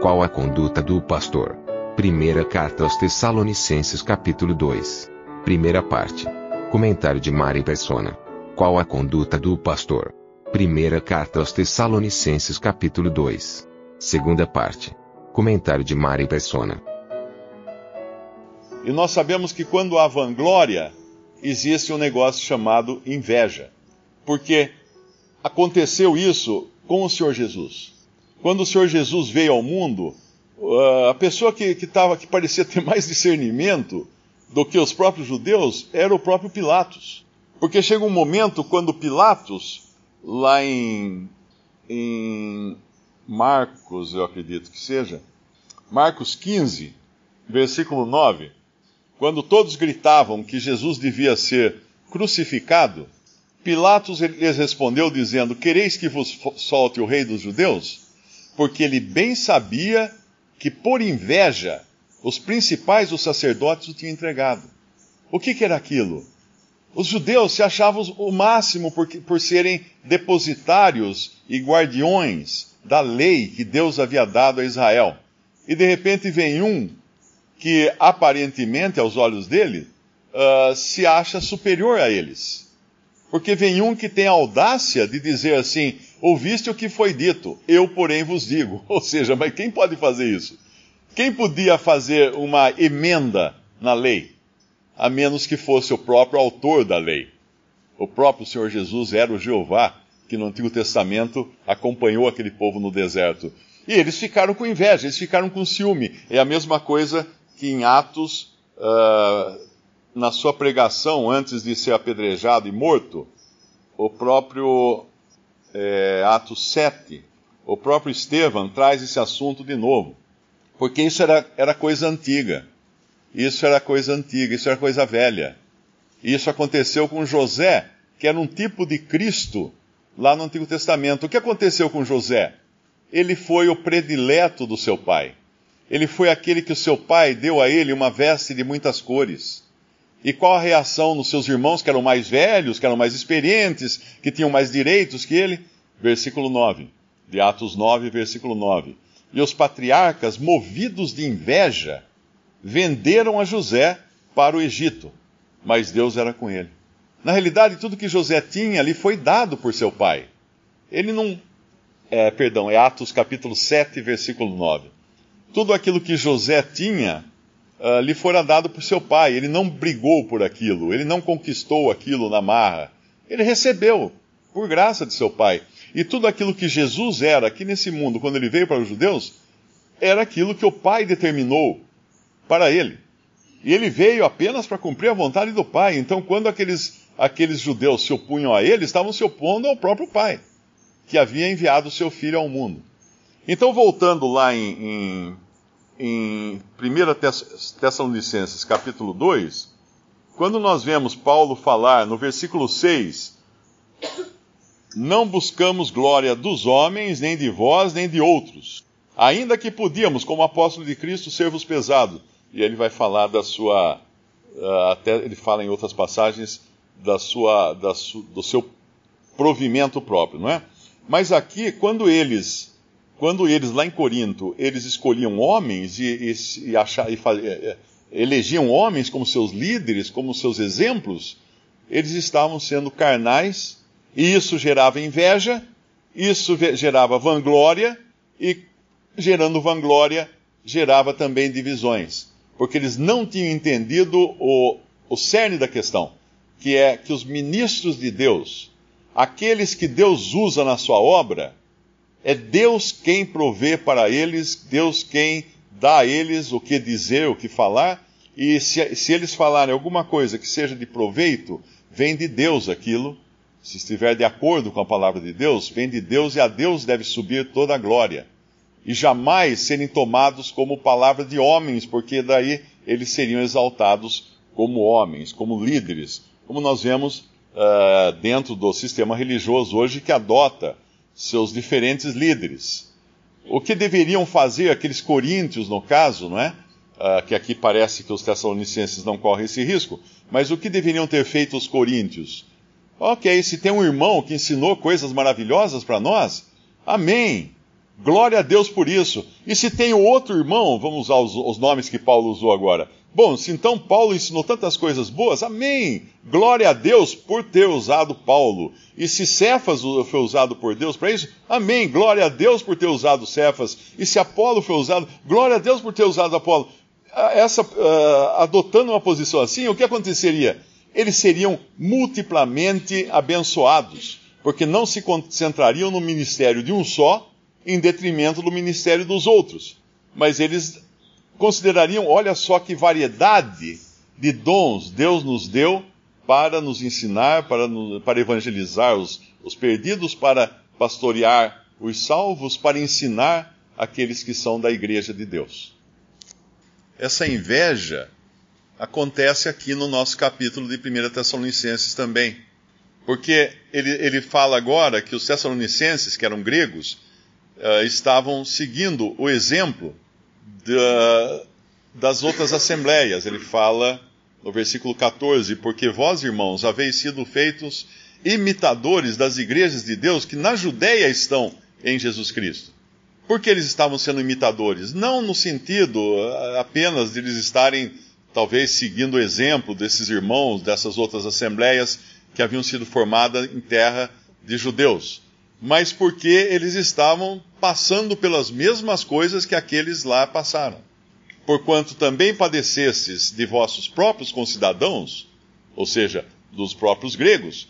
Qual a conduta do pastor? Primeira carta aos Tessalonicenses, capítulo 2. Primeira parte. Comentário de Mari Persona. Qual a conduta do pastor? Primeira carta aos Tessalonicenses, capítulo 2. Segunda parte. Comentário de Mari Persona. E nós sabemos que quando há vanglória, existe um negócio chamado inveja. Porque aconteceu isso com o Senhor Jesus. Quando o Senhor Jesus veio ao mundo, a pessoa que, que, tava, que parecia ter mais discernimento do que os próprios judeus era o próprio Pilatos. Porque chega um momento quando Pilatos, lá em, em Marcos, eu acredito que seja, Marcos 15, versículo 9, quando todos gritavam que Jesus devia ser crucificado, Pilatos lhes respondeu dizendo: Quereis que vos solte o rei dos judeus? Porque ele bem sabia que por inveja os principais dos sacerdotes o tinham entregado. O que, que era aquilo? Os judeus se achavam o máximo por, por serem depositários e guardiões da lei que Deus havia dado a Israel. E de repente vem um que aparentemente, aos olhos dele, uh, se acha superior a eles. Porque vem um que tem a audácia de dizer assim: Ouviste o que foi dito, eu, porém, vos digo. Ou seja, mas quem pode fazer isso? Quem podia fazer uma emenda na lei? A menos que fosse o próprio autor da lei. O próprio Senhor Jesus era o Jeová que no Antigo Testamento acompanhou aquele povo no deserto. E eles ficaram com inveja, eles ficaram com ciúme. É a mesma coisa que em Atos, uh, na sua pregação, antes de ser apedrejado e morto, o próprio é, Atos 7, o próprio Estevão traz esse assunto de novo. Porque isso era, era coisa antiga. Isso era coisa antiga, isso era coisa velha. Isso aconteceu com José, que era um tipo de Cristo lá no Antigo Testamento. O que aconteceu com José? Ele foi o predileto do seu pai. Ele foi aquele que o seu pai deu a ele uma veste de muitas cores. E qual a reação dos seus irmãos, que eram mais velhos, que eram mais experientes, que tinham mais direitos que ele? Versículo 9, de Atos 9, versículo 9. E os patriarcas, movidos de inveja, venderam a José para o Egito, mas Deus era com ele. Na realidade, tudo que José tinha ali foi dado por seu pai. Ele não. É, perdão, é Atos capítulo 7, versículo 9 tudo aquilo que José tinha uh, lhe fora dado por seu pai. Ele não brigou por aquilo, ele não conquistou aquilo na marra. Ele recebeu por graça de seu pai. E tudo aquilo que Jesus era aqui nesse mundo, quando ele veio para os judeus, era aquilo que o pai determinou para ele. E ele veio apenas para cumprir a vontade do pai. Então, quando aqueles, aqueles judeus se opunham a ele, estavam se opondo ao próprio pai, que havia enviado seu filho ao mundo. Então, voltando lá em, em, em 1 Tessalonicenses, capítulo 2, quando nós vemos Paulo falar no versículo 6, não buscamos glória dos homens, nem de vós, nem de outros, ainda que podíamos, como apóstolo de Cristo, ser-vos pesado. E ele vai falar da sua, ah, até ele fala em outras passagens, da sua, da su, do seu provimento próprio, não é? Mas aqui, quando eles quando eles, lá em Corinto, eles escolhiam homens e, e, e, achar, e é, é, elegiam homens como seus líderes, como seus exemplos, eles estavam sendo carnais, e isso gerava inveja, isso gerava vanglória, e gerando vanglória, gerava também divisões. Porque eles não tinham entendido o, o cerne da questão, que é que os ministros de Deus, aqueles que Deus usa na sua obra, é Deus quem provê para eles, Deus quem dá a eles o que dizer, o que falar, e se, se eles falarem alguma coisa que seja de proveito, vem de Deus aquilo, se estiver de acordo com a palavra de Deus, vem de Deus e a Deus deve subir toda a glória. E jamais serem tomados como palavra de homens, porque daí eles seriam exaltados como homens, como líderes, como nós vemos uh, dentro do sistema religioso hoje que adota seus diferentes líderes. O que deveriam fazer aqueles coríntios, no caso, não é? Uh, que aqui parece que os tessalonicenses não correm esse risco, mas o que deveriam ter feito os coríntios? Ok, se tem um irmão que ensinou coisas maravilhosas para nós, amém. Glória a Deus por isso. E se tem outro irmão, vamos usar os, os nomes que Paulo usou agora. Bom, se então Paulo ensinou tantas coisas boas, amém. Glória a Deus por ter usado Paulo. E se Cefas foi usado por Deus para isso, amém. Glória a Deus por ter usado Cefas. E se Apolo foi usado, glória a Deus por ter usado Apolo. Essa, uh, adotando uma posição assim, o que aconteceria? eles seriam multiplamente abençoados, porque não se concentrariam no ministério de um só, em detrimento do ministério dos outros. Mas eles considerariam: olha só que variedade de dons Deus nos deu para nos ensinar, para, para evangelizar os, os perdidos, para pastorear os salvos, para ensinar aqueles que são da igreja de Deus. Essa inveja acontece aqui no nosso capítulo de 1 Tessalonicenses também. Porque ele, ele fala agora que os Tessalonicenses, que eram gregos, uh, estavam seguindo o exemplo da, das outras assembleias. Ele fala no versículo 14: Porque vós, irmãos, haveis sido feitos imitadores das igrejas de Deus que na Judéia estão em Jesus Cristo. Por que eles estavam sendo imitadores? Não no sentido uh, apenas de eles estarem talvez seguindo o exemplo desses irmãos, dessas outras assembleias que haviam sido formadas em terra de judeus, mas porque eles estavam passando pelas mesmas coisas que aqueles lá passaram. Porquanto também padecestes de vossos próprios concidadãos, ou seja, dos próprios gregos,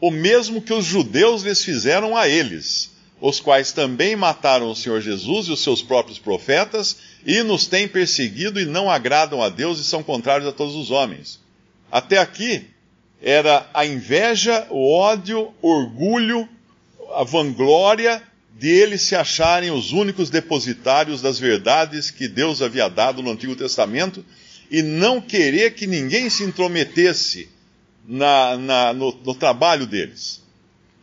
o mesmo que os judeus lhes fizeram a eles os quais também mataram o Senhor Jesus e os seus próprios profetas, e nos têm perseguido e não agradam a Deus e são contrários a todos os homens. Até aqui era a inveja, o ódio, o orgulho, a vanglória de eles se acharem os únicos depositários das verdades que Deus havia dado no Antigo Testamento e não querer que ninguém se intrometesse na, na, no, no trabalho deles,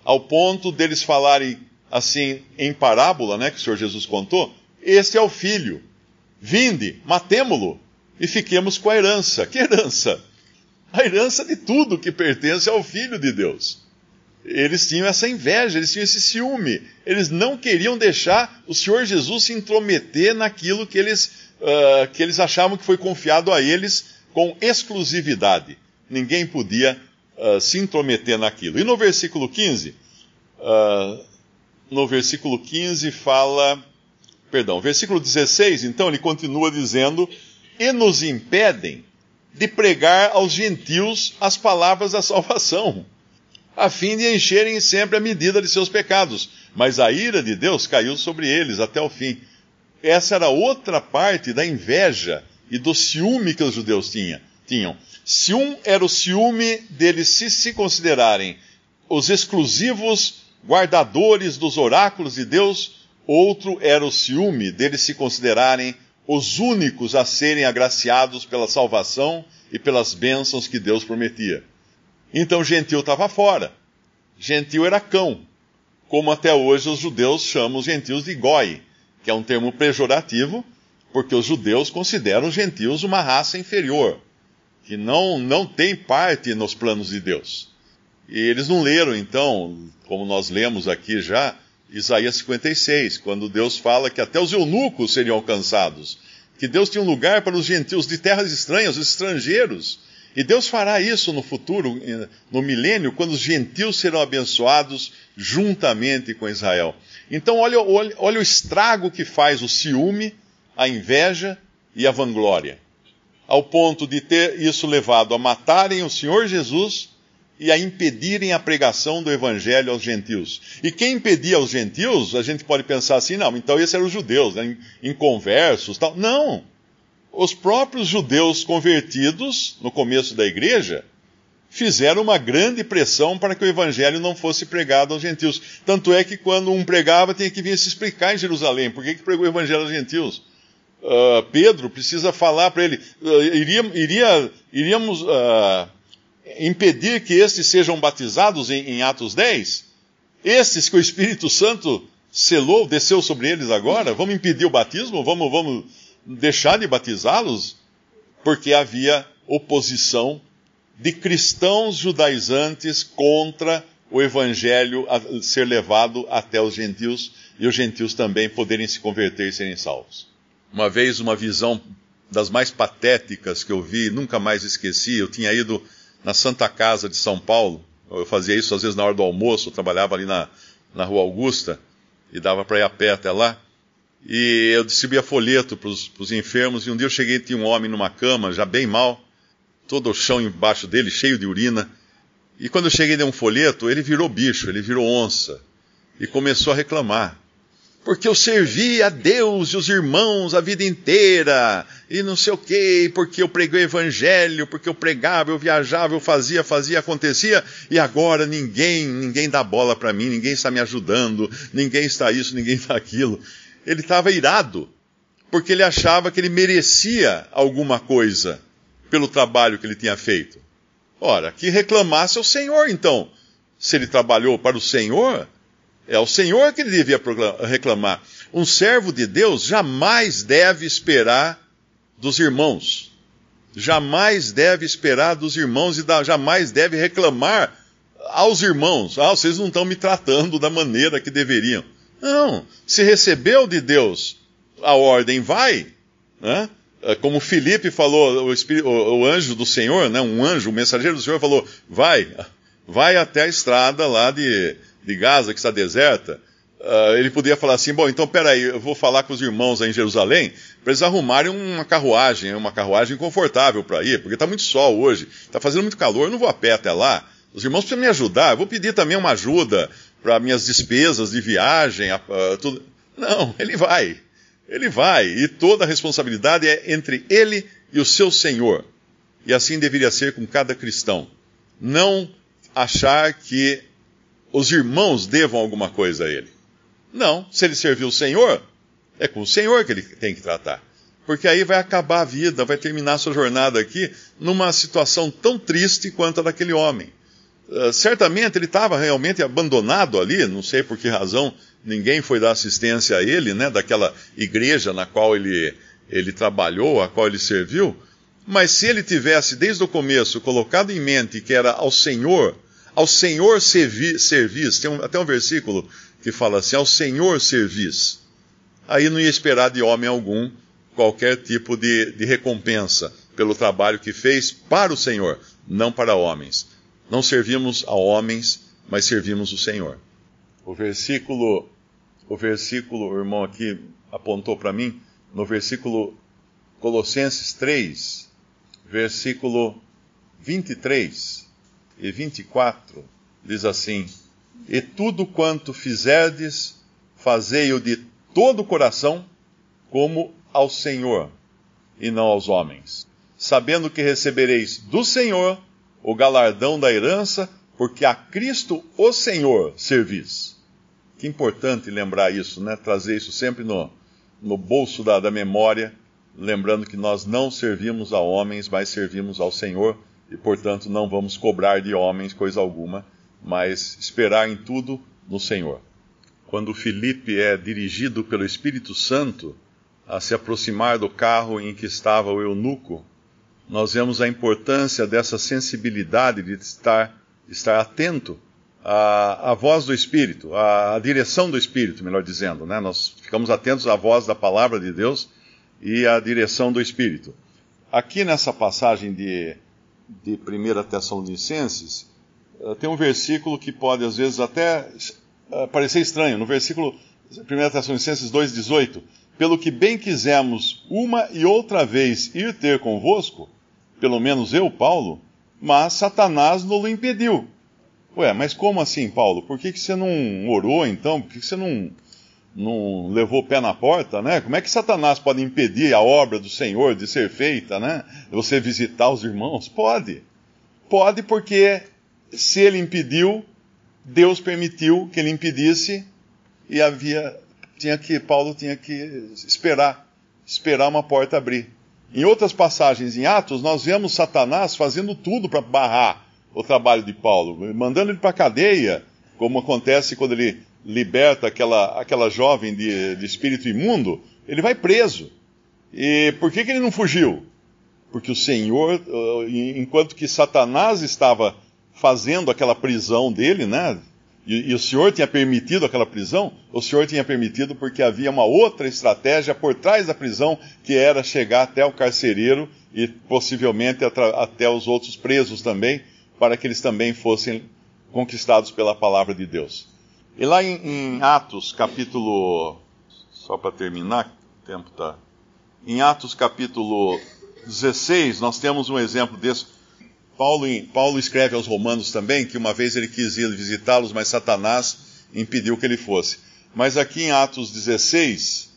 ao ponto deles falarem assim em parábola, né, que o Senhor Jesus contou, este é o filho. Vinde, matemo-lo e fiquemos com a herança. Que herança? A herança de tudo que pertence ao filho de Deus. Eles tinham essa inveja, eles tinham esse ciúme. Eles não queriam deixar o Senhor Jesus se intrometer naquilo que eles, uh, que eles achavam que foi confiado a eles com exclusividade. Ninguém podia uh, se intrometer naquilo. E no versículo 15, uh, no versículo 15 fala. Perdão, versículo 16, então, ele continua dizendo: E nos impedem de pregar aos gentios as palavras da salvação, a fim de encherem sempre a medida de seus pecados. Mas a ira de Deus caiu sobre eles até o fim. Essa era outra parte da inveja e do ciúme que os judeus tinha, tinham. Se um era o ciúme deles se, se considerarem os exclusivos guardadores dos oráculos de Deus, outro era o ciúme deles se considerarem os únicos a serem agraciados pela salvação e pelas bênçãos que Deus prometia. Então gentil estava fora. Gentil era cão, como até hoje os judeus chamam os gentios de goi, que é um termo pejorativo, porque os judeus consideram os gentios uma raça inferior, que não, não tem parte nos planos de Deus. E eles não leram, então, como nós lemos aqui já, Isaías 56, quando Deus fala que até os eunucos seriam alcançados, que Deus tinha um lugar para os gentios de terras estranhas, os estrangeiros. E Deus fará isso no futuro, no milênio, quando os gentios serão abençoados juntamente com Israel. Então, olha, olha, olha o estrago que faz o ciúme, a inveja e a vanglória, ao ponto de ter isso levado a matarem o Senhor Jesus e a impedirem a pregação do evangelho aos gentios. E quem impedia aos gentios, a gente pode pensar assim, não, então esses eram os judeus, né, inconversos, tal. Não. Os próprios judeus convertidos no começo da igreja fizeram uma grande pressão para que o evangelho não fosse pregado aos gentios. Tanto é que quando um pregava, tinha que vir se explicar em Jerusalém. Por que, pregou o evangelho aos gentios? Uh, Pedro precisa falar para ele. Uh, iria, iria, iríamos uh, impedir que estes sejam batizados em, em Atos 10? Estes que o Espírito Santo selou, desceu sobre eles agora? Vamos impedir o batismo? Vamos, vamos deixar de batizá-los? Porque havia oposição de cristãos judaizantes contra o evangelho ser levado até os gentios e os gentios também poderem se converter e serem salvos. Uma vez, uma visão das mais patéticas que eu vi, nunca mais esqueci. Eu tinha ido na Santa Casa de São Paulo, eu fazia isso às vezes na hora do almoço, eu trabalhava ali na, na Rua Augusta e dava para ir a pé até lá. E eu distribuía folheto para os enfermos. E um dia eu cheguei e tinha um homem numa cama, já bem mal, todo o chão embaixo dele, cheio de urina. E quando eu cheguei e dei um folheto, ele virou bicho, ele virou onça. E começou a reclamar. Porque eu servi a Deus e os irmãos a vida inteira, e não sei o quê, porque eu preguei o evangelho, porque eu pregava, eu viajava, eu fazia, fazia, acontecia, e agora ninguém, ninguém dá bola para mim, ninguém está me ajudando, ninguém está isso, ninguém está aquilo ele estava irado, porque ele achava que ele merecia alguma coisa pelo trabalho que ele tinha feito. Ora, que reclamasse ao Senhor, então. Se ele trabalhou para o Senhor, é ao Senhor que ele devia reclamar. Um servo de Deus jamais deve esperar dos irmãos. Jamais deve esperar dos irmãos e jamais deve reclamar aos irmãos. Ah, vocês não estão me tratando da maneira que deveriam. Não. Se recebeu de Deus a ordem, vai. Né? É, como Felipe falou, o, espírito, o, o, anjo do Senhor, né? um anjo, o mensageiro do Senhor falou: vai, vai até a estrada lá de, de Gaza, que está deserta. Uh, ele podia falar assim: bom, então peraí, eu vou falar com os irmãos aí em Jerusalém para eles arrumarem uma carruagem, uma carruagem confortável para ir, porque está muito sol hoje, está fazendo muito calor, eu não vou a pé até lá. Os irmãos precisam me ajudar, eu vou pedir também uma ajuda para minhas despesas de viagem, uh, tudo. Não, ele vai. Ele vai. E toda a responsabilidade é entre ele e o seu Senhor. E assim deveria ser com cada cristão. Não achar que os irmãos devam alguma coisa a ele. Não, se ele serviu o Senhor, é com o Senhor que ele tem que tratar. Porque aí vai acabar a vida, vai terminar a sua jornada aqui numa situação tão triste quanto a daquele homem. Uh, certamente ele estava realmente abandonado ali, não sei por que razão ninguém foi dar assistência a ele, né, daquela igreja na qual ele, ele trabalhou, a qual ele serviu. Mas se ele tivesse desde o começo colocado em mente que era ao Senhor, ao Senhor servi, servis, tem um, até um versículo que fala assim, ao Senhor servis, aí não ia esperar de homem algum qualquer tipo de, de recompensa pelo trabalho que fez para o Senhor, não para homens. Não servimos a homens, mas servimos o Senhor. O versículo, o versículo, o irmão aqui apontou para mim, no versículo Colossenses 3, versículo 23 e 24, diz assim: E tudo quanto fizerdes, fazei-o de todo o coração, como ao Senhor, e não aos homens, sabendo que recebereis do Senhor o galardão da herança, porque a Cristo o Senhor servis. Que importante lembrar isso, né? Trazer isso sempre no, no bolso da, da memória, lembrando que nós não servimos a homens, mas servimos ao Senhor e, portanto, não vamos cobrar de homens coisa alguma, mas esperar em tudo no Senhor. Quando Felipe é dirigido pelo Espírito Santo a se aproximar do carro em que estava o eunuco, nós vemos a importância dessa sensibilidade de estar, estar atento à, à voz do Espírito, à, à, direção do Espírito, melhor dizendo. Né? Nós ficamos atentos à voz da palavra de Deus e à direção do Espírito. Aqui nessa passagem de, de 1 Tessalonicenses, eh, tem um versículo que pode às vezes até eh, parecer estranho. No versículo 1 Tessalonicenses 2,18: Pelo que bem quisemos uma e outra vez ir ter convosco, pelo menos eu, Paulo, mas Satanás não o impediu. Ué, mas como assim, Paulo? Por que, que você não orou então? Por que, que você não, não levou o pé na porta, né? Como é que Satanás pode impedir a obra do Senhor de ser feita, né? Você visitar os irmãos? Pode. Pode, porque se ele impediu, Deus permitiu que ele impedisse e havia tinha que Paulo tinha que esperar, esperar uma porta abrir. Em outras passagens em Atos, nós vemos Satanás fazendo tudo para barrar o trabalho de Paulo, mandando ele para a cadeia, como acontece quando ele liberta aquela, aquela jovem de, de espírito imundo, ele vai preso. E por que, que ele não fugiu? Porque o Senhor, enquanto que Satanás estava fazendo aquela prisão dele, né? E, e, o Senhor tinha permitido aquela prisão, o Senhor tinha permitido porque havia uma outra estratégia por trás da prisão, que era chegar até o carcereiro e possivelmente até os outros presos também, para que eles também fossem conquistados pela palavra de Deus. E lá em, em Atos, capítulo. Só para terminar, o tempo está. Em Atos, capítulo 16, nós temos um exemplo desse Paulo, Paulo escreve aos Romanos também que uma vez ele quis ir visitá-los, mas Satanás impediu que ele fosse. Mas aqui em Atos 16,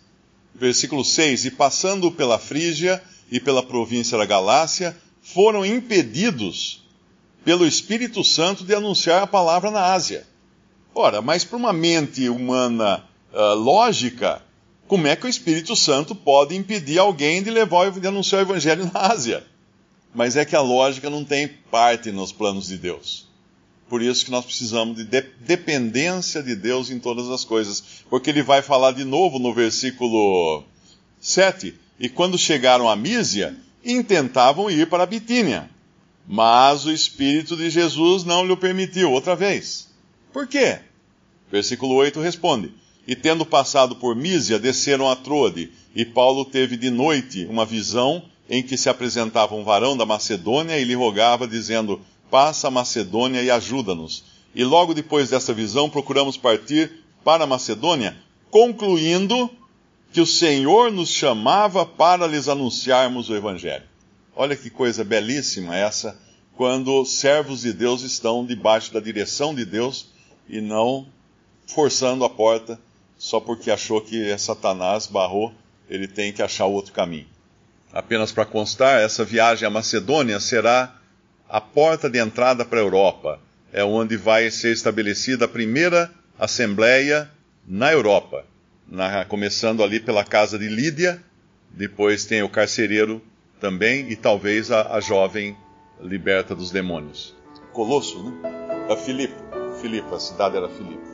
versículo 6: E passando pela Frígia e pela província da Galácia, foram impedidos pelo Espírito Santo de anunciar a palavra na Ásia. Ora, mas para uma mente humana uh, lógica, como é que o Espírito Santo pode impedir alguém de levar de anunciar o Evangelho na Ásia? Mas é que a lógica não tem parte nos planos de Deus. Por isso que nós precisamos de, de dependência de Deus em todas as coisas. Porque ele vai falar de novo no versículo 7. E quando chegaram a Mísia, intentavam ir para a Bitínia. Mas o Espírito de Jesus não lhe permitiu outra vez. Por quê? Versículo 8 responde: E tendo passado por Mísia, desceram a Troade, e Paulo teve de noite uma visão em que se apresentava um varão da Macedônia e lhe rogava, dizendo: Passa a Macedônia e ajuda-nos. E logo depois dessa visão, procuramos partir para a Macedônia, concluindo que o Senhor nos chamava para lhes anunciarmos o Evangelho. Olha que coisa belíssima essa, quando servos de Deus estão debaixo da direção de Deus e não forçando a porta só porque achou que Satanás barrou, ele tem que achar outro caminho. Apenas para constar, essa viagem à Macedônia será a porta de entrada para a Europa. É onde vai ser estabelecida a primeira assembleia na Europa. Na, começando ali pela casa de Lídia, depois tem o carcereiro também e talvez a, a jovem liberta dos demônios. Colosso, né? A Filipe. Filipe, a cidade era Filipe.